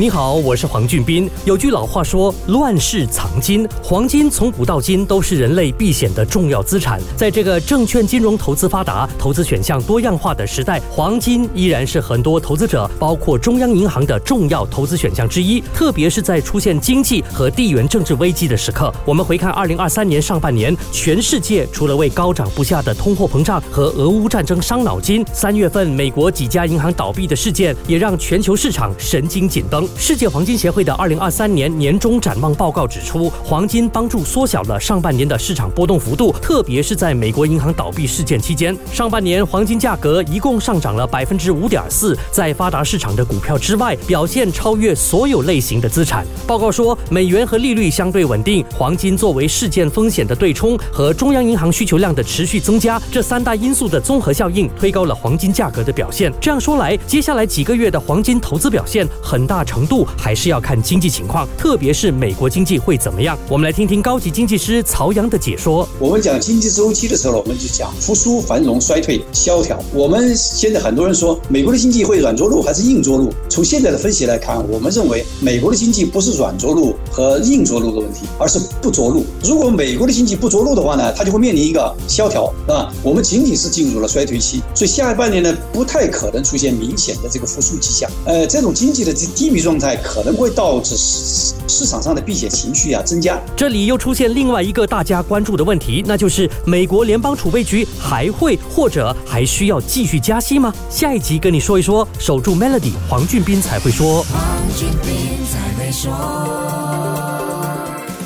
你好，我是黄俊斌。有句老话说：“乱世藏金，黄金从古到今都是人类避险的重要资产。”在这个证券金融投资发达、投资选项多样化的时代，黄金依然是很多投资者，包括中央银行的重要投资选项之一。特别是在出现经济和地缘政治危机的时刻，我们回看二零二三年上半年，全世界除了为高涨不下的通货膨胀和俄乌战争伤脑筋，三月份美国几家银行倒闭的事件也让全球市场神经紧绷。世界黄金协会的二零二三年年终展望报告指出，黄金帮助缩小了上半年的市场波动幅度，特别是在美国银行倒闭事件期间，上半年黄金价格一共上涨了百分之五点四，在发达市场的股票之外，表现超越所有类型的资产。报告说，美元和利率相对稳定，黄金作为事件风险的对冲和中央银行需求量的持续增加这三大因素的综合效应，推高了黄金价格的表现。这样说来，接下来几个月的黄金投资表现，很大程程度。还是要看经济情况，特别是美国经济会怎么样。我们来听听高级经济师曹阳的解说。我们讲经济周期的时候，我们就讲复苏、繁荣、衰退、萧条。我们现在很多人说美国的经济会软着陆还是硬着陆？从现在的分析来看，我们认为美国的经济不是软着陆和硬着陆的问题，而是不着陆。如果美国的经济不着陆的话呢，它就会面临一个萧条，啊，我们仅仅是进入了衰退期，所以下半年呢，不太可能出现明显的这个复苏迹象。呃，这种经济的低迷状态。可能会导致市市场上的避险情绪啊增加。这里又出现另外一个大家关注的问题，那就是美国联邦储备局还会或者还需要继续加息吗？下一集跟你说一说。守住 Melody，黄俊斌才会说。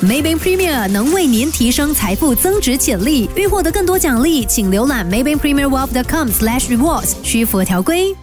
Maybank Premier 能为您提升财富增值潜力。欲获得更多奖励，请浏览 Maybank Premier Wealth.com/rewards，需符合条规。